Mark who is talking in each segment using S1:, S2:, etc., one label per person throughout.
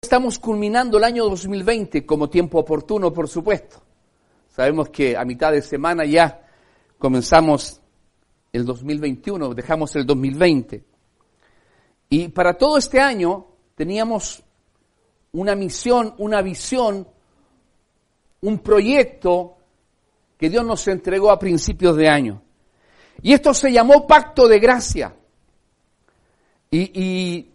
S1: Estamos culminando el año 2020 como tiempo oportuno, por supuesto. Sabemos que a mitad de semana ya comenzamos el 2021, dejamos el 2020. Y para todo este año teníamos una misión, una visión, un proyecto que Dios nos entregó a principios de año. Y esto se llamó Pacto de Gracia. Y, y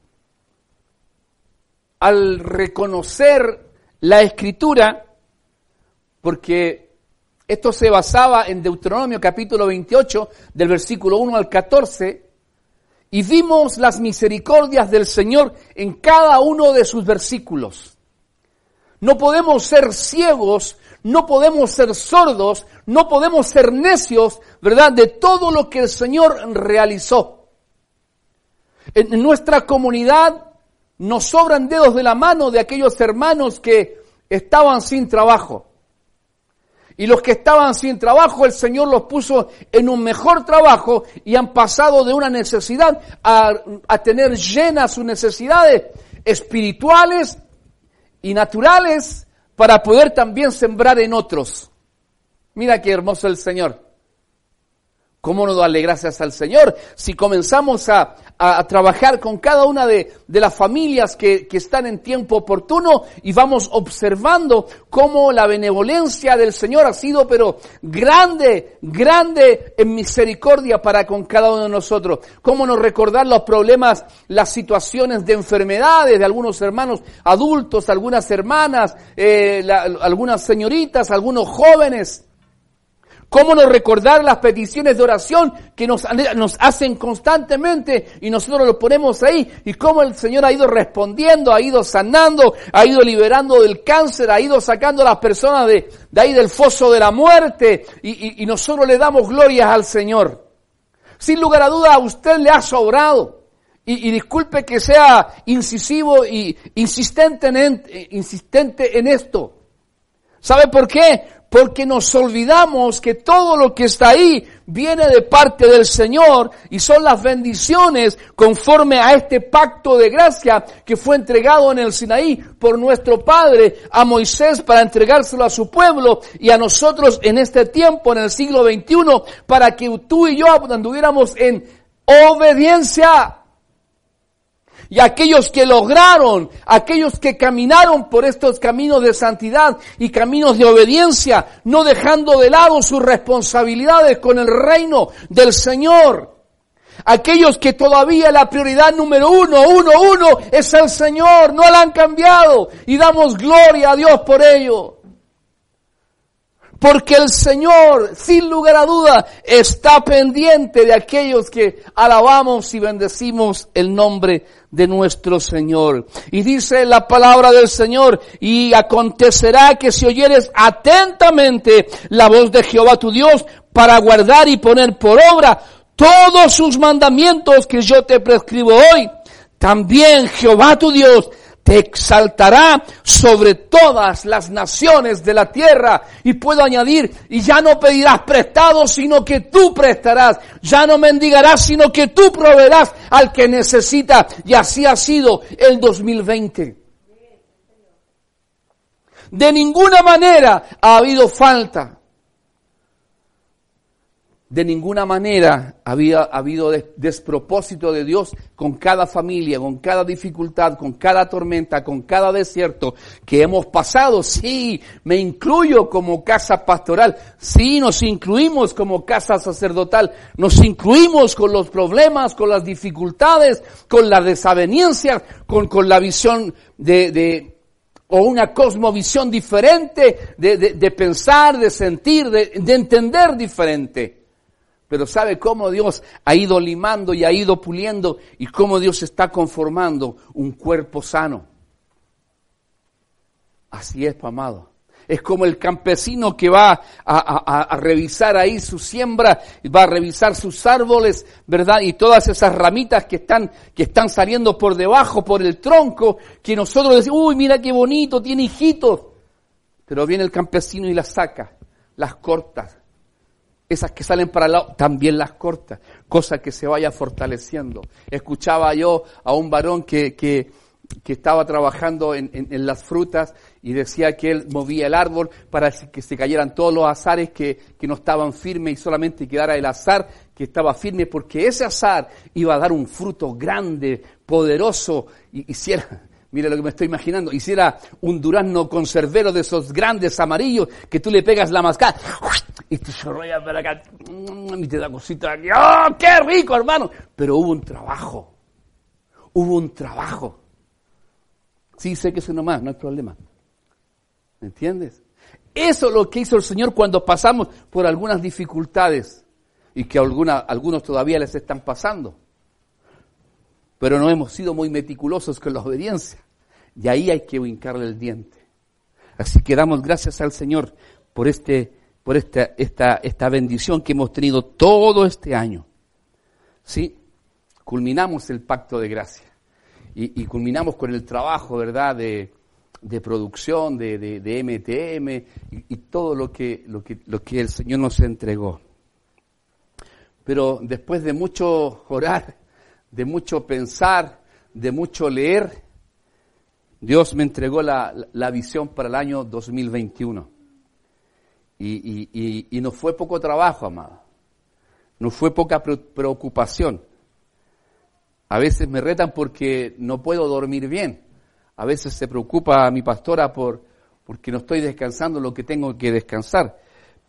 S1: al reconocer la escritura, porque esto se basaba en Deuteronomio capítulo 28, del versículo 1 al 14, y vimos las misericordias del Señor en cada uno de sus versículos. No podemos ser ciegos, no podemos ser sordos, no podemos ser necios, ¿verdad? De todo lo que el Señor realizó. En nuestra comunidad nos sobran dedos de la mano de aquellos hermanos que estaban sin trabajo. Y los que estaban sin trabajo, el Señor los puso en un mejor trabajo y han pasado de una necesidad a, tener llenas sus necesidades espirituales y naturales para poder también sembrar en otros. Mira qué hermoso el Señor. ¿Cómo no darle gracias al Señor si comenzamos a, a, trabajar con cada una de, de las familias que, que, están en tiempo oportuno y vamos observando cómo la benevolencia del Señor ha sido, pero grande, grande en misericordia para con cada uno de nosotros? ¿Cómo no recordar los problemas, las situaciones de enfermedades de algunos hermanos adultos, algunas hermanas, eh, algunas señoritas, algunos jóvenes? ¿Cómo no recordar las peticiones de oración que nos, nos, hacen constantemente y nosotros lo ponemos ahí? Y cómo el Señor ha ido respondiendo, ha ido sanando, ha ido liberando del cáncer, ha ido sacando a las personas de, de ahí del foso de la muerte y, y, nosotros le damos glorias al Señor. Sin lugar a duda a usted le ha sobrado. Y, disculpe que sea incisivo y insistente en, insistente en esto. ¿Sabe por qué? Porque nos olvidamos que todo lo que está ahí viene de parte del Señor y son las bendiciones conforme a este pacto de gracia que fue entregado en el Sinaí por nuestro Padre a Moisés para entregárselo a su pueblo y a nosotros en este tiempo, en el siglo XXI, para que tú y yo anduviéramos en obediencia y aquellos que lograron, aquellos que caminaron por estos caminos de santidad y caminos de obediencia, no dejando de lado sus responsabilidades con el reino del Señor. Aquellos que todavía la prioridad número uno, uno, uno es el Señor, no la han cambiado y damos gloria a Dios por ello. Porque el Señor, sin lugar a duda, está pendiente de aquellos que alabamos y bendecimos el nombre de nuestro Señor. Y dice la palabra del Señor, y acontecerá que si oyeres atentamente la voz de Jehová tu Dios para guardar y poner por obra todos sus mandamientos que yo te prescribo hoy, también Jehová tu Dios te exaltará sobre todas las naciones de la tierra. Y puedo añadir, y ya no pedirás prestado, sino que tú prestarás. Ya no mendigarás, sino que tú proveerás al que necesita. Y así ha sido el 2020. De ninguna manera ha habido falta de ninguna manera había habido despropósito de Dios con cada familia, con cada dificultad, con cada tormenta, con cada desierto que hemos pasado. Sí, me incluyo como casa pastoral. Sí, nos incluimos como casa sacerdotal. Nos incluimos con los problemas, con las dificultades, con las desavenencias, con, con la visión de, de o una cosmovisión diferente de, de, de pensar, de sentir, de, de entender diferente. Pero sabe cómo Dios ha ido limando y ha ido puliendo y cómo Dios está conformando un cuerpo sano. Así es, amado. Es como el campesino que va a, revisar ahí su siembra, va a revisar sus árboles, ¿verdad? Y todas esas ramitas que están, que están saliendo por debajo, por el tronco, que nosotros decimos, uy, mira qué bonito, tiene hijitos. Pero viene el campesino y las saca, las corta. Esas que salen para el lado, también las corta, cosa que se vaya fortaleciendo. Escuchaba yo a un varón que, que que estaba trabajando en, las frutas y decía que él movía el árbol para que se cayeran todos los azares que, no estaban firmes y solamente quedara el azar que estaba firme porque ese azar iba a dar un fruto grande, poderoso y hiciera, mire lo que me estoy imaginando, hiciera un durazno conservero de esos grandes amarillos que tú le pegas la mascada y te chorrea para acá y te da cosita ¡Oh, qué rico hermano! Pero hubo un trabajo, hubo un trabajo Sí, sé que es uno más, no hay problema. ¿Me entiendes? Eso es lo que hizo el Señor cuando pasamos por algunas dificultades y que algunos todavía les están pasando. Pero no hemos sido muy meticulosos con la obediencia. Y ahí hay que hincarle el diente. Así que damos gracias al Señor por, este, por esta, esta, esta bendición que hemos tenido todo este año. ¿Sí? Culminamos el pacto de gracia y, culminamos con el trabajo, ¿verdad?, de, producción, de, de, MTM y, todo lo que, lo, que, lo que el Señor nos entregó. Pero después de mucho orar, de mucho pensar, de mucho leer, Dios me entregó la, la visión para el año 2021. Y, y, y, no fue poco trabajo, amado. No fue poca preocupación. A veces me retan porque no puedo dormir bien. A veces se preocupa mi pastora por porque no estoy descansando lo que tengo que descansar.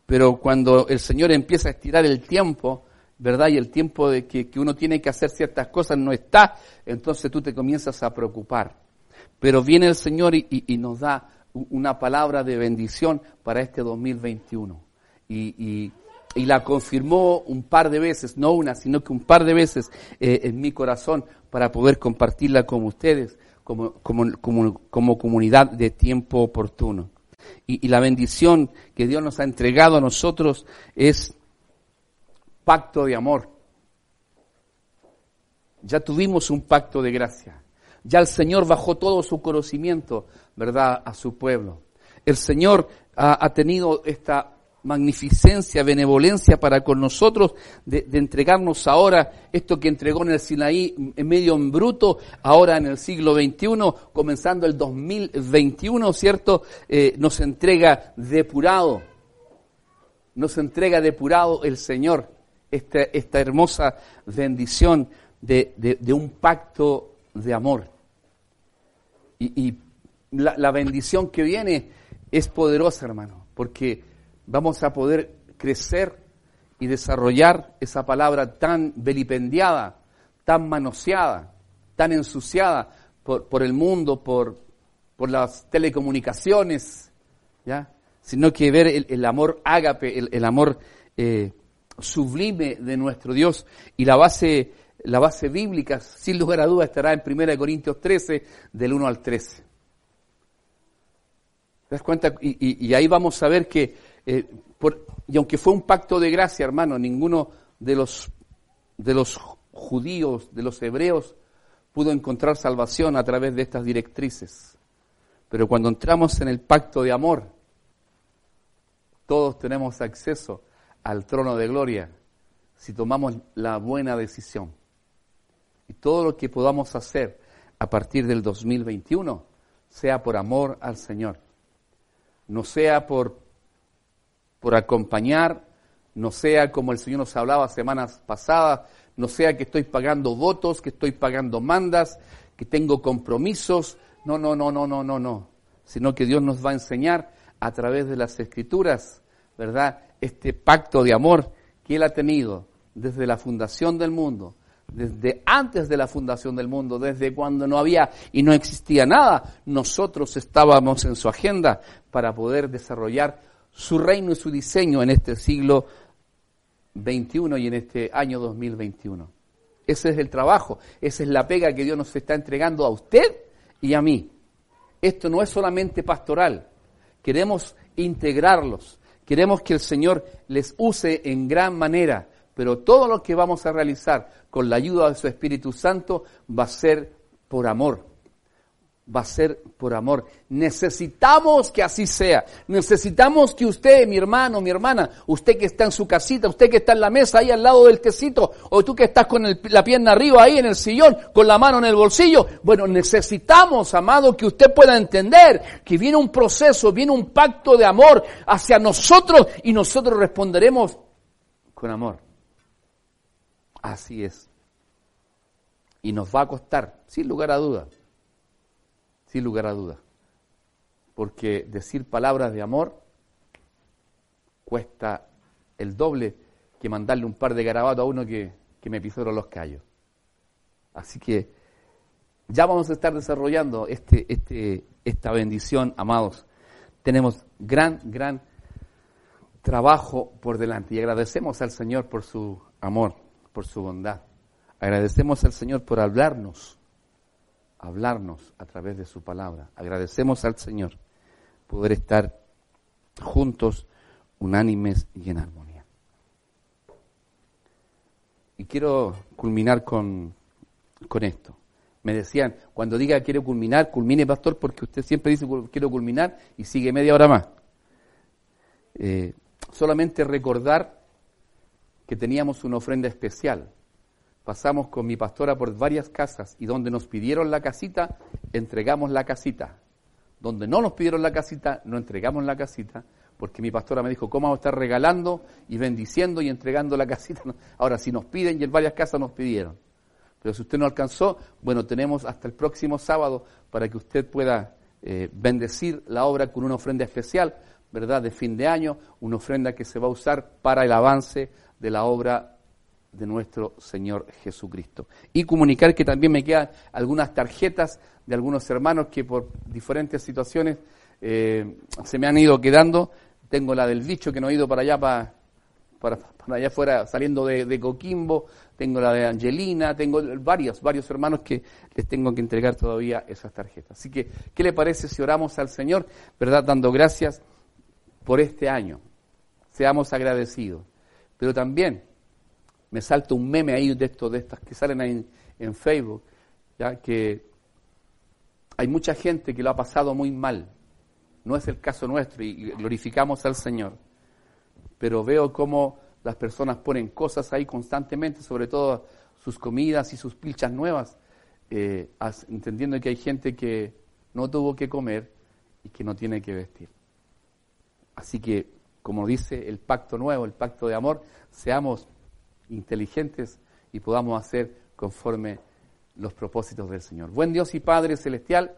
S1: Pero cuando el Señor empieza a estirar el tiempo, ¿verdad? Y el tiempo de que, uno tiene que hacer ciertas cosas no está, entonces tú te comienzas a preocupar. Pero viene el Señor y, nos da una palabra de bendición para este 2021. Y, y, la confirmó un par de veces, no una, sino que un par de veces eh, en mi corazón para poder compartirla con ustedes como, como, comunidad de tiempo oportuno. Y, la bendición que Dios nos ha entregado a nosotros es pacto de amor. Ya tuvimos un pacto de gracia. Ya el Señor bajó todo su conocimiento, ¿verdad?, a su pueblo. El Señor ha, tenido esta magnificencia, benevolencia para con nosotros, de, entregarnos ahora esto que entregó en el Sinaí en medio en bruto, ahora en el siglo XXI, comenzando el 2021, ¿cierto? Eh, nos entrega depurado, nos entrega depurado el Señor, esta, esta hermosa bendición de, un pacto de amor. Y, la, bendición que viene es poderosa, hermano, porque vamos a poder crecer y desarrollar esa palabra tan vilipendiada, tan manoseada, tan ensuciada por, el mundo, por, por, las telecomunicaciones, ¿ya? sino que ver el, amor ágape, el, amor eh, sublime de nuestro Dios y la base, la base bíblica, sin lugar a duda, estará en 1 Corintios 13, del 1 al 13. ¿Te das cuenta? Y, ahí vamos a ver que eh, y aunque fue un pacto de gracia, hermano, ninguno de los, de los judíos, de los hebreos, pudo encontrar salvación a través de estas directrices. Pero cuando entramos en el pacto de amor, todos tenemos acceso al trono de gloria si tomamos la buena decisión. Y todo lo que podamos hacer a partir del 2021 sea por amor al Señor, no sea por por acompañar, no sea como el Señor nos hablaba semanas pasadas, no sea que estoy pagando votos, que estoy pagando mandas, que tengo compromisos, no, no, no, no, no, no, no, sino que Dios nos va a enseñar a través de las escrituras, ¿verdad? Este pacto de amor que Él ha tenido desde la fundación del mundo, desde antes de la fundación del mundo, desde cuando no había y no existía nada, nosotros estábamos en su agenda para poder desarrollar su reino y su diseño en este siglo XXI y en este año 2021. Ese es el trabajo, esa es la pega que Dios nos está entregando a usted y a mí. esto no es solamente pastoral. Queremos integrarlos. Queremos que el Señor les use en gran manera. Pero todo lo que vamos a realizar con la ayuda de su Espíritu Santo va a ser por amor va a ser por amor. Necesitamos que así sea. Necesitamos que usted, mi hermano, mi hermana, usted que está en su casita, usted que está en la mesa ahí al lado del tecito, o tú que estás con la pierna arriba ahí en el sillón, con la mano en el bolsillo. Bueno, necesitamos, amado, que usted pueda entender que viene un proceso, viene un pacto de amor hacia nosotros y nosotros responderemos con amor. Así es. Y nos va a costar, sin lugar a dudas sin lugar a dudas. Porque decir palabras de amor cuesta el doble que mandarle un par de garabatos a uno que, me pisó los callos. Así que ya vamos a estar desarrollando este, este, esta bendición, amados. Tenemos gran, gran trabajo por delante y agradecemos al Señor por su amor, por su bondad. Agradecemos al Señor por hablarnos hablarnos a través de su palabra. Agradecemos al Señor poder estar juntos, unánimes y en armonía. Y quiero culminar con, con esto. Me decían, cuando diga quiero culminar, culmine pastor, porque usted siempre dice quiero culminar y sigue media hora más. Eh, solamente recordar que teníamos una ofrenda especial pasamos con mi pastora por varias casas y donde nos pidieron la casita, entregamos la casita. Donde no nos pidieron la casita, no entregamos la casita, porque mi pastora me dijo, ¿cómo vamos a estar regalando y bendiciendo y entregando la casita? Ahora, si nos piden y en varias casas nos pidieron. Pero si usted no alcanzó, bueno, tenemos hasta el próximo sábado para que usted pueda eh, bendecir la obra con una ofrenda especial, ¿verdad? De fin de año, una ofrenda que se va a usar para el avance de la obra de nuestro Señor Jesucristo. Y comunicar que también me quedan algunas tarjetas de algunos hermanos que por diferentes situaciones eh, se me han ido quedando. Tengo la del bicho que no he ido para allá, para, para, allá afuera, saliendo de, Coquimbo. Tengo la de Angelina. Tengo varios, varios hermanos que les tengo que entregar todavía esas tarjetas. Así que, ¿qué le parece si oramos al Señor, verdad, dando gracias por este año? Seamos agradecidos. Pero también me salta un meme ahí de estos, de estas que salen ahí en, Facebook, ya que hay mucha gente que lo ha pasado muy mal. No es el caso nuestro y glorificamos al Señor. Pero veo cómo las personas ponen cosas ahí constantemente, sobre todo sus comidas y sus pilchas nuevas, eh, entendiendo que hay gente que no tuvo que comer y que no tiene que vestir. Así que, como dice el pacto nuevo, el pacto de amor, seamos inteligentes y podamos hacer conforme los propósitos del Señor. Buen Dios y Padre Celestial,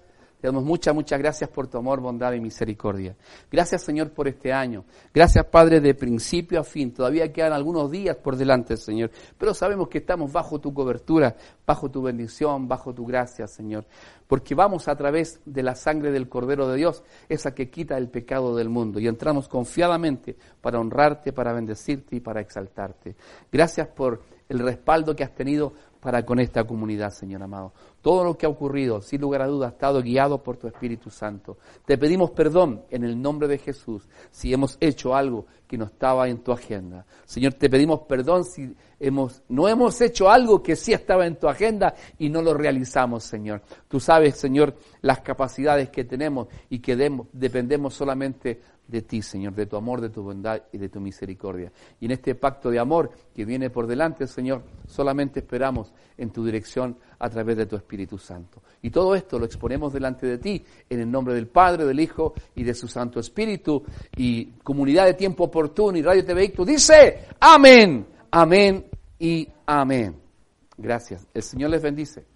S1: te damos muchas, muchas gracias por tu amor, bondad y misericordia. Gracias Señor por este año. Gracias Padre de principio a fin. Todavía quedan algunos días por delante, Señor. Pero sabemos que estamos bajo tu cobertura, bajo tu bendición, bajo tu gracia, Señor. Porque vamos a través de la sangre del Cordero de Dios, esa que quita el pecado del mundo. Y entramos confiadamente para honrarte, para bendecirte y para exaltarte. Gracias por el respaldo que has tenido para con esta comunidad, Señor amado. Todo lo que ha ocurrido, sin lugar a dudas, ha estado guiado por tu Espíritu Santo. Te pedimos perdón en el nombre de Jesús si hemos hecho algo que no estaba en tu agenda. Señor, te pedimos perdón si hemos, no hemos hecho algo que sí estaba en tu agenda y no lo realizamos, Señor. Tú sabes, Señor, las capacidades que tenemos y que dependemos solamente de ti, Señor, de tu amor, de tu bondad y de tu misericordia. Y en este pacto de amor que viene por delante, Señor, solamente esperamos en tu dirección a través de tu Espíritu Santo. Y todo esto lo exponemos delante de ti en el nombre del Padre, del Hijo y de su Santo Espíritu. Y comunidad de tiempo oportuno y Radio TV dice, amén, amén y amén. Gracias. El Señor les bendice.